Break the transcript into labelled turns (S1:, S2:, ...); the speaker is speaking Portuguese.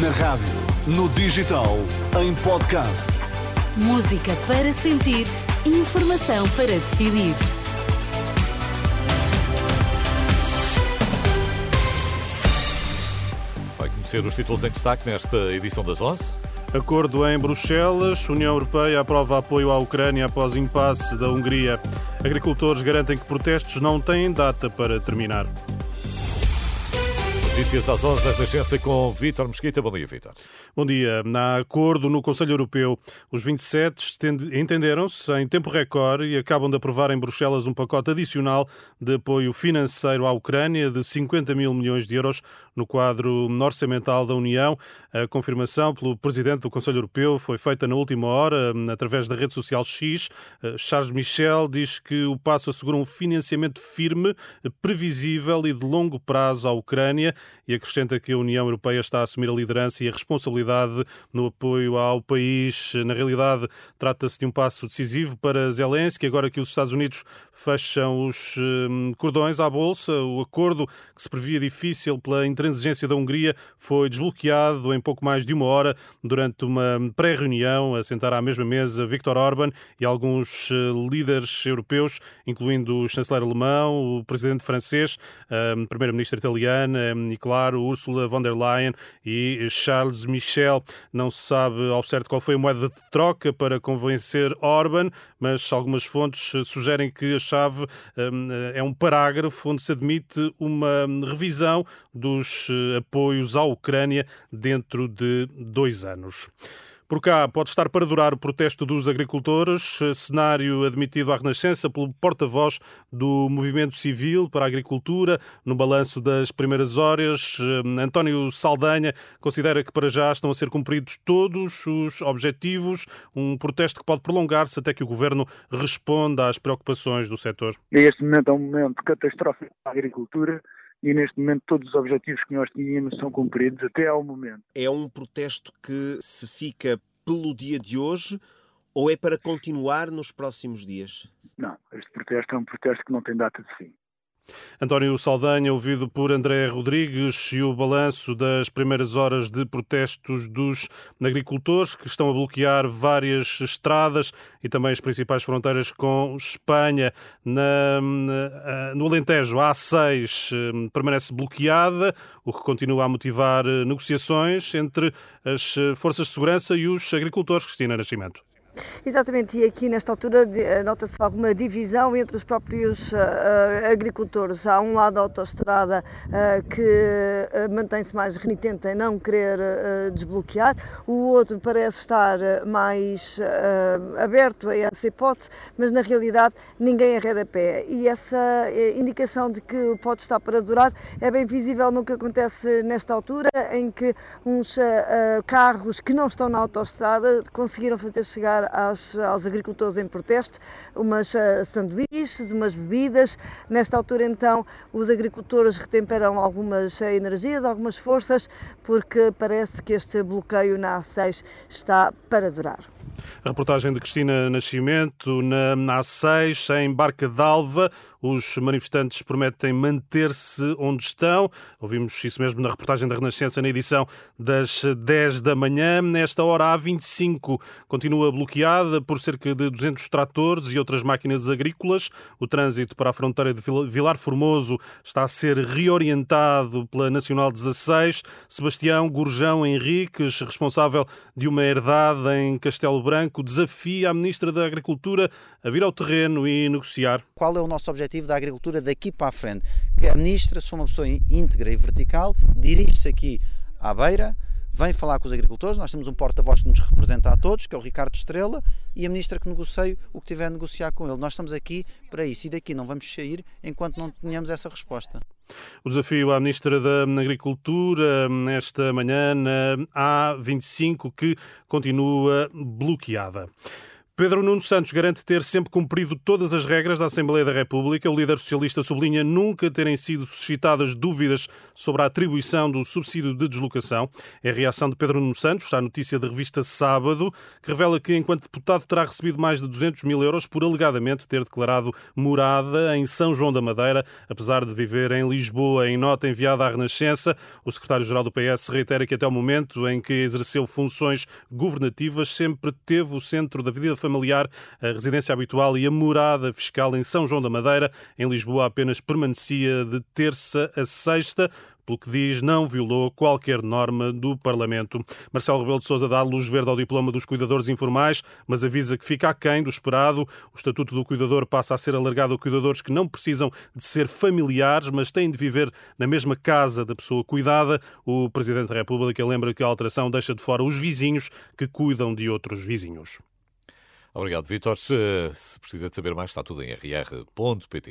S1: Na rádio, no digital, em podcast.
S2: Música para sentir, informação para decidir.
S3: Vai conhecer os títulos em destaque nesta edição das 11.
S4: Acordo em Bruxelas. União Europeia aprova apoio à Ucrânia após impasse da Hungria. Agricultores garantem que protestos não têm data para terminar.
S3: Notícias às 11 da Renascença com Vítor Mesquita. Bom dia, Vítor.
S4: Bom dia. Na acordo no Conselho Europeu, os 27 entenderam-se em tempo recorde e acabam de aprovar em Bruxelas um pacote adicional de apoio financeiro à Ucrânia de 50 mil milhões de euros no quadro orçamental da União. A confirmação pelo Presidente do Conselho Europeu foi feita na última hora, através da rede social X. Charles Michel diz que o passo assegura um financiamento firme, previsível e de longo prazo à Ucrânia e acrescenta que a União Europeia está a assumir a liderança e a responsabilidade no apoio ao país. Na realidade, trata-se de um passo decisivo para Zelensky, agora que os Estados Unidos fecham os hum, cordões à Bolsa. O acordo, que se previa difícil pela intransigência da Hungria, foi desbloqueado em pouco mais de uma hora durante uma pré-reunião a sentar à mesma mesa Viktor Orban e alguns eh, líderes europeus, incluindo o chanceler alemão, o presidente francês, a primeira-ministra italiana e, claro, Ursula von der Leyen e Charles Michel. Não se sabe ao certo qual foi a moeda de troca para convencer Orban, mas algumas fontes sugerem que a chave hum, é um parágrafo onde se admite uma revisão dos eh, apoios à Ucrânia dentro de dois anos. Por cá pode estar para durar o protesto dos agricultores, cenário admitido à Renascença pelo porta-voz do Movimento Civil para a Agricultura, no balanço das primeiras horas. António Saldanha considera que para já estão a ser cumpridos todos os objetivos, um protesto que pode prolongar-se até que o Governo responda às preocupações do setor.
S5: Este momento é um momento catastrófico para a agricultura e neste momento todos os objetivos que nós tínhamos são cumpridos até ao momento.
S6: É um protesto que se fica pelo dia de hoje ou é para continuar nos próximos dias?
S5: Não, este protesto é um protesto que não tem data de fim.
S4: António Saldanha, ouvido por André Rodrigues, e o balanço das primeiras horas de protestos dos agricultores que estão a bloquear várias estradas e também as principais fronteiras com Espanha. Na, no Alentejo, a A6 hum, permanece bloqueada, o que continua a motivar eh, negociações entre as eh, forças de segurança e os agricultores. Cristina Nascimento.
S7: Exatamente, e aqui nesta altura eh, nota-se alguma divisão entre os próprios uh, agricultores. Há um lado a autoestrada uh, que uh, mantém-se mais renitente em não querer desbloquear, o outro parece estar mais aberto a essa hipótese, mas na realidade ninguém arreda pé. E essa indicação de que pode estar para durar é bem visível no que acontece nesta altura, em que uns carros que não estão na autoestrada conseguiram fazer chegar aos, aos agricultores em protesto umas uh, sanduíches, umas bebidas. Nesta altura, então, os agricultores retemperam algumas energias, algumas forças, porque parece que este bloqueio na A6 está para durar.
S4: A reportagem de Cristina Nascimento na, na A6, em Barca d'Alva. Os manifestantes prometem manter-se onde estão. Ouvimos isso mesmo na reportagem da Renascença, na edição das 10 da manhã. Nesta hora, a A25 continua bloqueada por cerca de 200 tratores e outras máquinas agrícolas. O trânsito para a fronteira de Vilar Formoso está a ser reorientado pela Nacional 16. Sebastião Gurjão Henriques, responsável de uma herdade em Castelo Branco, desafia a Ministra da Agricultura a vir ao terreno e negociar.
S8: Qual é o nosso objetivo? da agricultura daqui para a frente. Que a ministra, se for uma pessoa íntegra e vertical, dirige-se aqui à beira, vem falar com os agricultores. Nós temos um porta-voz que nos representa a todos, que é o Ricardo Estrela, e a ministra que negocia o que tiver a negociar com ele. Nós estamos aqui para isso e daqui não vamos sair enquanto não tenhamos essa resposta.
S4: O desafio à Ministra da Agricultura esta manhã na A25 que continua bloqueada. Pedro Nuno Santos garante ter sempre cumprido todas as regras da Assembleia da República. O líder socialista sublinha nunca terem sido suscitadas dúvidas sobre a atribuição do subsídio de deslocação. É a reação de Pedro Nuno Santos à notícia da revista Sábado, que revela que, enquanto deputado, terá recebido mais de 200 mil euros por alegadamente ter declarado morada em São João da Madeira, apesar de viver em Lisboa. Em nota enviada à Renascença, o secretário-geral do PS reitera que até o momento em que exerceu funções governativas sempre teve o centro da vida familiar, a residência habitual e a morada fiscal em São João da Madeira. Em Lisboa apenas permanecia de terça a sexta pelo que diz, não violou qualquer norma do Parlamento. Marcelo Rebelo de Sousa dá luz verde ao diploma dos cuidadores informais, mas avisa que fica aquém do esperado. O Estatuto do Cuidador passa a ser alargado a cuidadores que não precisam de ser familiares, mas têm de viver na mesma casa da pessoa cuidada. O Presidente da República lembra que a alteração deixa de fora os vizinhos que cuidam de outros vizinhos.
S3: Obrigado, Vítor. Se, se precisa de saber mais, está tudo em rr.pt.